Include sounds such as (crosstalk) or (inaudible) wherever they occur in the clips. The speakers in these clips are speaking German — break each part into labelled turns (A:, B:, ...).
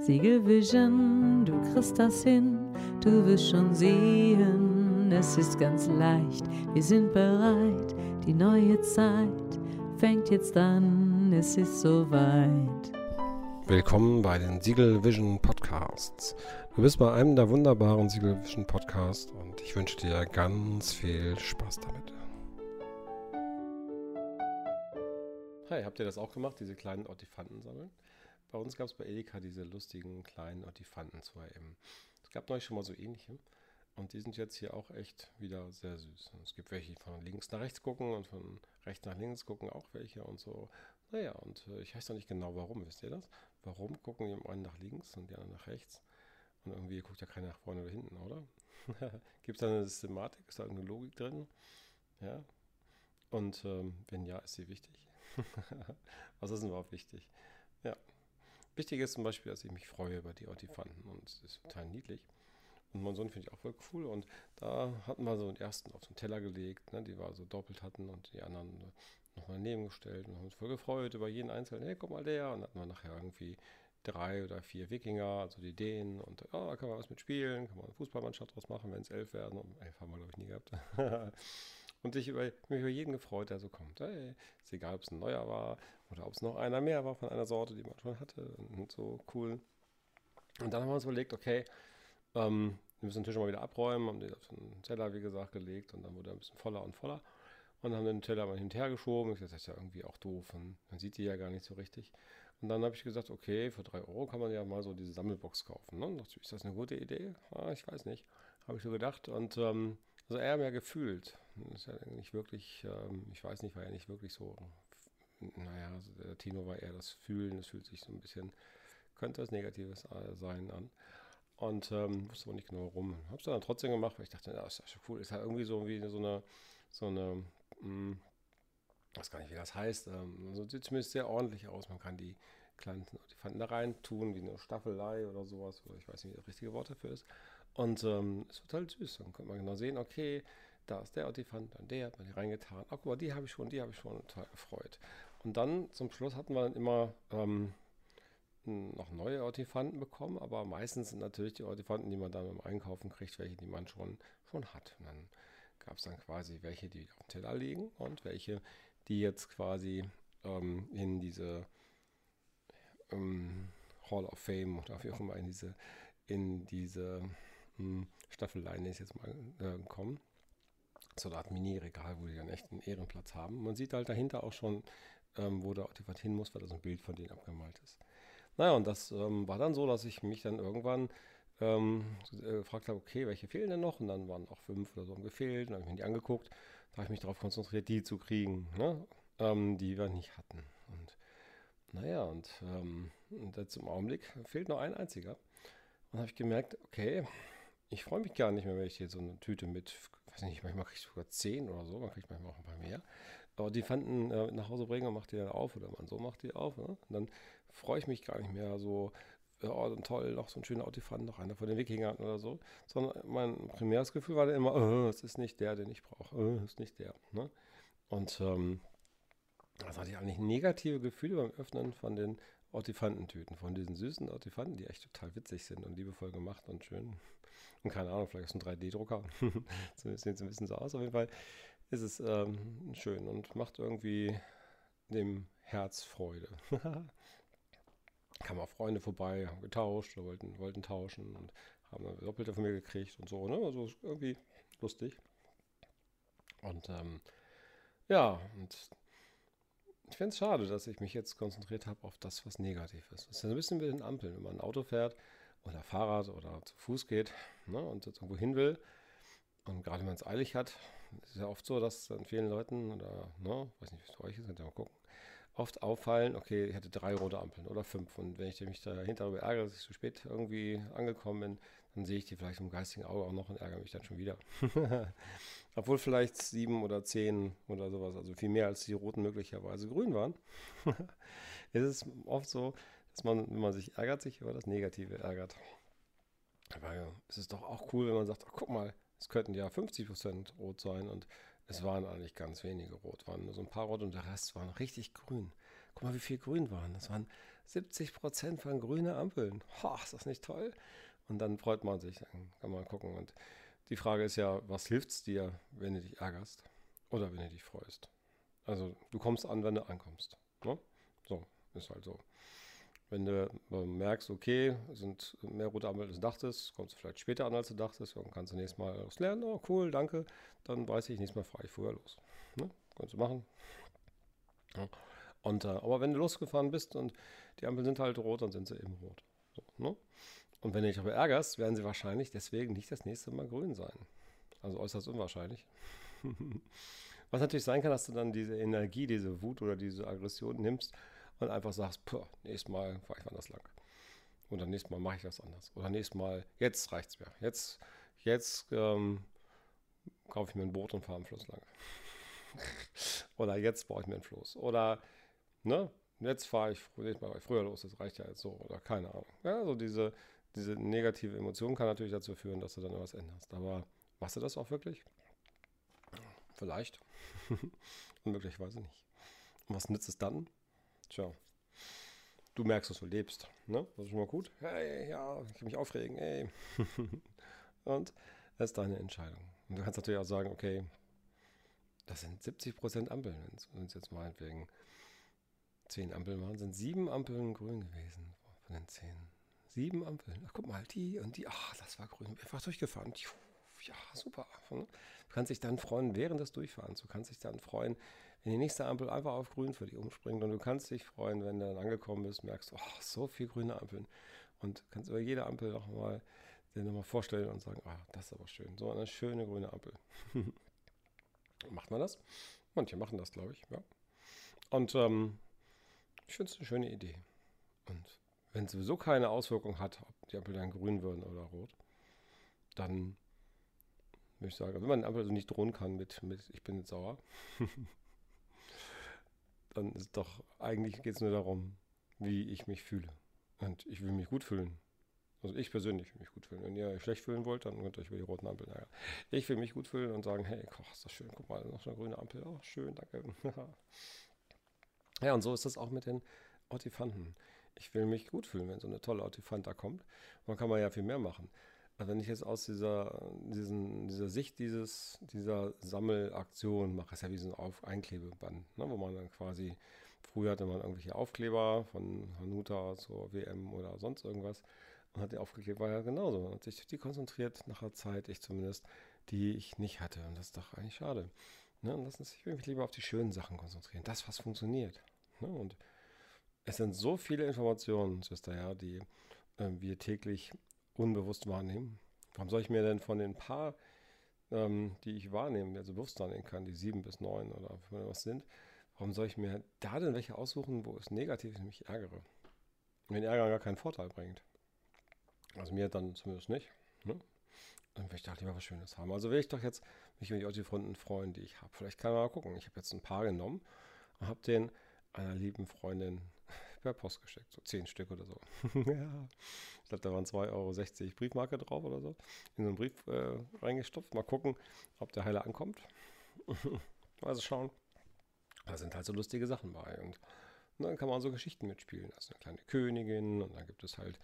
A: Siegelvision, du kriegst das hin, du wirst schon sehen, es ist ganz leicht, wir sind bereit, die neue Zeit fängt jetzt an, es ist soweit.
B: Willkommen bei den Siegel Vision Podcasts. Du bist bei einem der wunderbaren Siegel Vision Podcasts und ich wünsche dir ganz viel Spaß damit. Hi, habt ihr das auch gemacht, diese kleinen Ortifanten sammeln? Bei uns gab es bei Edeka diese lustigen kleinen Ortifanten zu erleben. Es gab neulich schon mal so ähnliche. Und die sind jetzt hier auch echt wieder sehr süß. Und es gibt welche, die von links nach rechts gucken und von rechts nach links gucken auch welche und so. Naja, und äh, ich weiß noch nicht genau warum, wisst ihr das? Warum gucken die einen nach links und die anderen nach rechts? Und irgendwie guckt ja keiner nach vorne oder hinten, oder? (laughs) gibt es da eine Systematik? Ist da eine Logik drin? Ja. Und ähm, wenn ja, ist sie wichtig. (laughs) Was ist denn überhaupt wichtig? Ja. Wichtig ist zum Beispiel, dass ich mich freue über die Ortifanten und es ist total niedlich. Und mein Sohn finde ich auch voll cool. Und da hatten wir so den ersten auf den Teller gelegt, ne, die wir so doppelt hatten und die anderen nochmal daneben gestellt und haben uns voll gefreut über jeden einzelnen. Hey, guck mal der. Und dann hatten wir nachher irgendwie drei oder vier Wikinger, also die Dänen. Und oh, da kann man was mit spielen, kann man eine Fußballmannschaft draus machen, wenn es elf werden. Und elf haben wir, glaube ich, nie gehabt. (laughs) und ich über, mich über jeden gefreut, der so kommt. Hey, ist egal, ob es ein neuer war oder ob es noch einer mehr war von einer Sorte, die man schon hatte und so cool. Und dann haben wir uns überlegt, okay, ähm, wir müssen den Tisch mal wieder abräumen, haben den auf den Teller, wie gesagt, gelegt und dann wurde er ein bisschen voller und voller und haben den Teller mal hin und her geschoben. Ich dachte, das ist ja irgendwie auch doof und man sieht die ja gar nicht so richtig. Und dann habe ich gesagt, okay, für drei Euro kann man ja mal so diese Sammelbox kaufen. Ne? Dachte, ist das eine gute Idee? Ah, ich weiß nicht. Habe ich so gedacht. Und ähm, also eher mehr gefühlt. Das ist ja nicht wirklich, ähm, ich weiß nicht, war ja nicht wirklich so, naja, also der Tino war eher das Fühlen, das fühlt sich so ein bisschen, könnte was Negatives äh, sein an. Und ähm, wusste aber nicht genau warum. Hab's dann trotzdem gemacht, weil ich dachte, ja, ist ja schon cool. Ist halt irgendwie so wie so eine, so eine, mh, hm, weiß gar nicht, wie das heißt. Ähm, also sieht zumindest sehr ordentlich aus. Man kann die kleinen Elefanten da rein tun, wie eine Staffelei oder sowas. Oder ich weiß nicht, wie das richtige Wort dafür ist. Und ähm, es wird halt süß. Dann könnte man genau sehen, okay, da ist der Otifant, dann der, hat man die reingetan. Ach, guck mal, die habe ich schon, die habe ich schon total gefreut. Und dann zum Schluss hatten wir dann immer ähm, noch neue Ortifanten bekommen, aber meistens sind natürlich die Ortifanten, die man dann beim Einkaufen kriegt, welche, die man schon, schon hat. Und dann gab es dann quasi welche, die auf dem Teller liegen und welche, die jetzt quasi ähm, in diese ähm, Hall of Fame oder wie auch immer in diese, in diese hm, Staffeleien ist jetzt mal äh, kommen. So eine Art Mini-Regal, wo die dann echt einen Ehrenplatz haben. Man sieht halt dahinter auch schon, ähm, wo der Artefakt hin muss, weil da so ein Bild von denen abgemalt ist. Naja, und das ähm, war dann so, dass ich mich dann irgendwann ähm, äh, gefragt habe, okay, welche fehlen denn noch? Und dann waren auch fünf oder so gefehlt. Und dann habe ich mir die angeguckt. Da habe ich mich darauf konzentriert, die zu kriegen, ne? ähm, die wir nicht hatten. Und naja, und, ähm, und jetzt im Augenblick fehlt noch ein einziger. Und habe ich gemerkt, okay, ich freue mich gar nicht mehr, wenn ich hier so eine Tüte mit, weiß nicht, manchmal kriege ich sogar zehn oder so, man kriegt manchmal auch ein paar mehr. Aber die fanden äh, nach Hause bringen und macht die dann auf oder man so macht die auf. Ne? Und dann freue ich mich gar nicht mehr so, oh, toll, noch so ein schöner Autifant, noch einer von den Wikingern oder so. Sondern mein primäres Gefühl war dann immer, oh, es ist nicht der, den ich brauche. Oh, es ist nicht der. Ne? Und ähm, das hatte ich eigentlich negative Gefühle beim Öffnen von den Ortifantentüten, von diesen süßen Ortifanten, die echt total witzig sind und liebevoll gemacht und schön. Und keine Ahnung, vielleicht ist ein 3D-Drucker. so sieht es ein bisschen so aus. Auf jeden Fall ist es ähm, schön und macht irgendwie dem Herz Freude. (laughs) Kamen auch Freunde vorbei, haben getauscht oder wollten, wollten tauschen und haben dann Doppelte von mir gekriegt und so. Ne? Also irgendwie lustig. Und ähm, ja, und ich finde es schade, dass ich mich jetzt konzentriert habe auf das, was negativ ist. Das ist ein bisschen wie den Ampeln. Wenn man ein Auto fährt oder Fahrrad oder zu Fuß geht ne, und jetzt irgendwo hin will und gerade wenn man es eilig hat, ist es ja oft so, dass dann vielen Leuten oder, ne, weiß nicht, wie es euch ist, könnt ihr mal gucken, oft auffallen, okay, ich hatte drei rote Ampeln oder fünf. Und wenn ich mich dahinter darüber ärgere, dass ich zu spät irgendwie angekommen bin, dann sehe ich die vielleicht im geistigen Auge auch noch und ärgere mich dann schon wieder. (laughs) Obwohl vielleicht sieben oder zehn oder sowas, also viel mehr als die roten möglicherweise grün waren, (laughs) ist es oft so, dass man, wenn man sich ärgert, sich über das Negative ärgert. Aber es ist doch auch cool, wenn man sagt, ach, guck mal, es könnten ja 50% rot sein und es waren eigentlich ganz wenige rot, waren nur so ein paar rot und der Rest waren richtig grün. Guck mal, wie viel grün waren. Das waren 70% von grüne Ampeln. Ha, ist das nicht toll? Und dann freut man sich, dann kann man gucken. Und die Frage ist ja, was hilft es dir, wenn du dich ärgerst oder wenn du dich freust? Also du kommst an, wenn du ankommst. Ne? So, ist halt so. Wenn du merkst, okay, sind mehr rote Ampeln als du dachtest, kommst du vielleicht später an, als du dachtest, dann kannst du nächstes Mal was lernen. Oh, cool, danke. Dann weiß ich, nächstes Mal fahre ich früher los. Ne? Kannst du machen. Ja. Und, äh, aber wenn du losgefahren bist und die Ampeln sind halt rot, dann sind sie eben rot. So, ne? Und wenn du dich aber ärgerst, werden sie wahrscheinlich deswegen nicht das nächste Mal grün sein. Also äußerst unwahrscheinlich. (laughs) Was natürlich sein kann, dass du dann diese Energie, diese Wut oder diese Aggression nimmst und einfach sagst, nächstes Mal fahre ich anders lang. Oder nächstes Mal mache ich das anders. Oder nächstes Mal, jetzt reicht es mir. Jetzt, jetzt ähm, kaufe ich mir ein Boot und fahre am Fluss lang. (laughs) oder jetzt baue ich mir ein Floß. Oder, ne, jetzt fahre ich, Mal früher los, das reicht ja jetzt so. Oder keine Ahnung. Ja, so diese, diese negative Emotion kann natürlich dazu führen, dass du dann etwas änderst. Aber machst du das auch wirklich? Vielleicht. (laughs) Und möglicherweise nicht. Und was nützt es dann? Tja, du merkst, dass du lebst. Ne? Das ist schon mal gut. Hey, ja, ich kann mich aufregen. Hey. (laughs) Und das ist deine Entscheidung. Und du kannst natürlich auch sagen, okay, das sind 70% Ampeln, wenn es jetzt meinetwegen 10 Ampeln waren, sind sieben Ampeln grün gewesen von den 10. Sieben Ampeln. Ach, guck mal, die und die. Ach, das war grün. Einfach durchgefahren. Ja, super. Ne? Du kannst dich dann freuen während des Durchfahrens. Du kannst dich dann freuen, wenn die nächste Ampel einfach auf grün für dich umspringt. Und du kannst dich freuen, wenn du dann angekommen bist, merkst, oh, so viele grüne Ampeln. Und kannst über jede Ampel nochmal dir nochmal vorstellen und sagen, ah, das ist aber schön. So eine schöne grüne Ampel. (laughs) Macht man das? Manche machen das, glaube ich, ja. Und ähm, ich finde es eine schöne Idee. Und wenn es sowieso keine Auswirkung hat, ob die Ampel dann grün würden oder rot, dann würde ich sagen, wenn man die Ampel also nicht drohen kann mit, mit ich bin jetzt sauer, (laughs) dann ist doch, eigentlich geht es nur darum, wie ich mich fühle. Und ich will mich gut fühlen. Also ich persönlich will mich gut fühlen. Wenn ihr euch schlecht fühlen wollt, dann könnt ihr euch über die roten Ampeln ärgern. Ich will mich gut fühlen und sagen, hey, koch, ist das schön, guck mal, noch eine grüne Ampel. Oh, schön, danke. (laughs) ja, und so ist das auch mit den Ortifanten. Ich will mich gut fühlen, wenn so eine tolle Ortifant da kommt. Dann kann man ja viel mehr machen. Also wenn ich jetzt aus dieser, diesen, dieser Sicht dieses, dieser Sammelaktion mache, ist ja wie so ein Auf Einklebeband, ne, wo man dann quasi, früher hatte man irgendwelche Aufkleber von Hanuta zur WM oder sonst irgendwas und hat die aufgeklebt, war ja genauso. Man hat sich die konzentriert nach der Zeit, ich zumindest, die ich nicht hatte. Und das ist doch eigentlich schade. Ne? Und lassen sich wirklich lieber auf die schönen Sachen konzentrieren. Das, was funktioniert. Ne? Und es sind so viele Informationen, Schwester, ja, die äh, wir täglich unbewusst wahrnehmen. Warum soll ich mir denn von den paar, ähm, die ich wahrnehme, also bewusst wahrnehmen kann, die sieben bis neun oder was sind, warum soll ich mir da denn welche aussuchen, wo es negativ ist, mich ärgere? Wenn Ärger gar keinen Vorteil bringt. Also mir dann zumindest nicht. Ne? Dann will ich doch lieber was Schönes haben. Also will ich doch jetzt mich über die Fronten freuen, die ich habe. Vielleicht kann man mal gucken. Ich habe jetzt ein paar genommen und habe den einer lieben Freundin per Post geschickt. So zehn Stück oder so. (laughs) ja. Ich glaube, da waren 2,60 Euro Briefmarke drauf oder so. In so einen Brief äh, reingestopft. Mal gucken, ob der Heiler ankommt. (laughs) also schauen. Da sind halt so lustige Sachen bei. Und, dann kann man so Geschichten mitspielen. Also eine kleine Königin und dann gibt es halt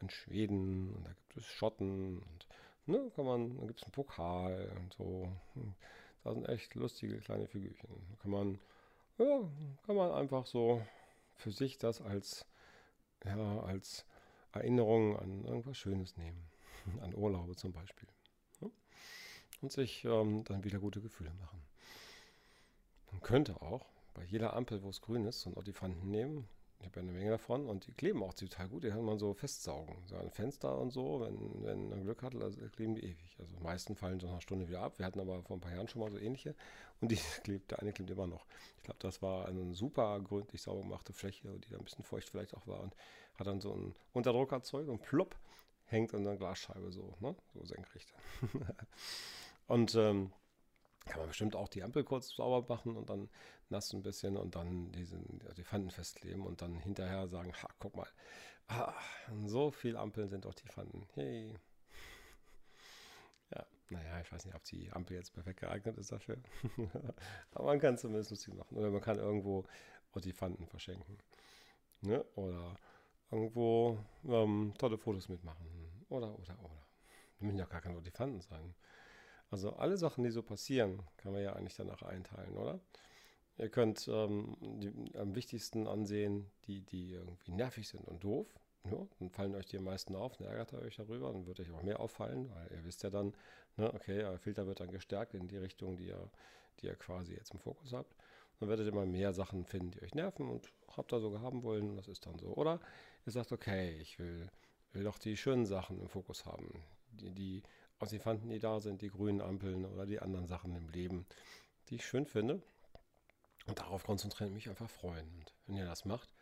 B: in Schweden und da gibt es Schotten und ne, kann man, dann gibt es einen Pokal und so. Da sind echt lustige kleine Figürchen. Da kann man, ja, kann man einfach so für sich das als, ja, als Erinnerung an irgendwas Schönes nehmen. (laughs) An Urlaube zum Beispiel. Und sich ähm, dann wieder gute Gefühle machen. Man könnte auch bei jeder Ampel, wo es grün ist, so einen Ottifanten nehmen. Ich habe ja eine Menge davon und die kleben auch total gut. Die kann man so festsaugen. So ein Fenster und so, wenn, wenn man Glück hat, also kleben die ewig. Also die meisten fallen so nach einer Stunde wieder ab. Wir hatten aber vor ein paar Jahren schon mal so ähnliche und die (laughs) klebt, der eine klebt immer noch. Ich glaube, das war eine super gründlich sauber gemachte Fläche, die da ein bisschen feucht vielleicht auch war und hat dann so einen Unterdruck erzeugt und plopp hängt an der Glasscheibe so, ne? so senkrecht. (laughs) und ähm, kann man bestimmt auch die Ampel kurz sauber machen und dann nass ein bisschen und dann diesen, die Pfanden festkleben und dann hinterher sagen, ha, guck mal, ah, so viele Ampeln sind doch die Pfanden. Hey. Ja, naja, ich weiß nicht, ob die Ampel jetzt perfekt geeignet ist dafür. (laughs) Aber man kann es zumindest lustig machen. Oder man kann irgendwo auch verschenken. Ne? Oder irgendwo ähm, tolle Fotos mitmachen. Oder, oder, oder. Wir müssen ja gar keine Olifanten sagen. Also alle Sachen, die so passieren, kann man ja eigentlich danach einteilen, oder? Ihr könnt ähm, die, am wichtigsten ansehen, die, die irgendwie nervig sind und doof. Ja, dann fallen euch die am meisten auf, dann ärgert ihr euch darüber, dann wird euch auch mehr auffallen, weil ihr wisst ja dann, ne, okay, euer Filter wird dann gestärkt in die Richtung, die ihr, die ihr quasi jetzt im Fokus habt. Dann werdet ihr immer mehr Sachen finden, die euch nerven und habt da sogar haben wollen, und das ist dann so. Oder ihr sagt, okay, ich will, will doch die schönen Sachen im Fokus haben, die, die Ossifanten, die da sind, die grünen Ampeln oder die anderen Sachen im Leben, die ich schön finde. Und darauf konzentrieren mich einfach freuen. Und wenn ihr das macht,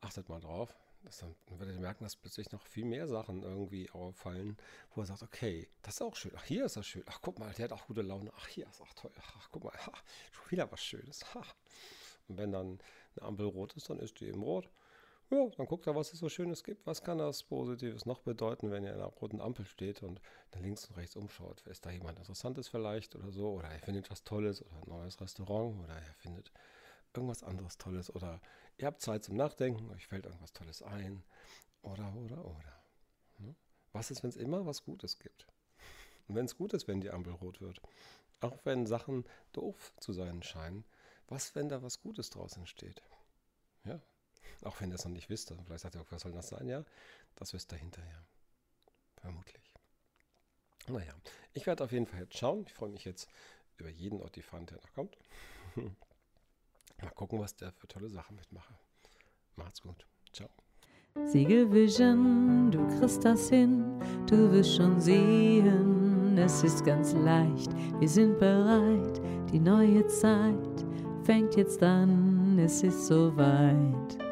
B: achtet mal drauf. Dann, dann werdet ihr merken, dass plötzlich noch viel mehr Sachen irgendwie auffallen, wo er sagt, okay, das ist auch schön. Ach, hier ist das schön. Ach, guck mal, der hat auch gute Laune. Ach, hier ist auch toll. Ach, guck mal, ach, schon wieder was Schönes. Ach. Und wenn dann eine Ampel rot ist, dann ist die eben rot. Ja, dann guckt er, was es so Schönes gibt. Was kann das Positives noch bedeuten, wenn ihr in einer roten Ampel steht und dann links und rechts umschaut? Ist da jemand Interessantes vielleicht oder so? Oder er findet was Tolles oder ein neues Restaurant oder er findet irgendwas anderes Tolles oder ihr habt Zeit zum Nachdenken, euch fällt irgendwas Tolles ein oder, oder, oder. Ne? Was ist, wenn es immer was Gutes gibt? Und wenn es gut ist, wenn die Ampel rot wird, auch wenn Sachen doof zu sein scheinen, was, wenn da was Gutes draus entsteht? Ja, auch wenn ihr es noch nicht wisst. Also vielleicht sagt ihr, was soll das sein? Ja, das wisst ihr hinterher. Vermutlich. Naja, ich werde auf jeden Fall jetzt schauen. Ich freue mich jetzt über jeden Ottifant, der noch kommt. (laughs) Mal gucken, was der für tolle Sachen mitmache. Macht's gut. Ciao.
A: Siegelvision, du kriegst das hin, du wirst schon sehen, es ist ganz leicht, wir sind bereit, die neue Zeit fängt jetzt an, es ist soweit.